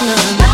na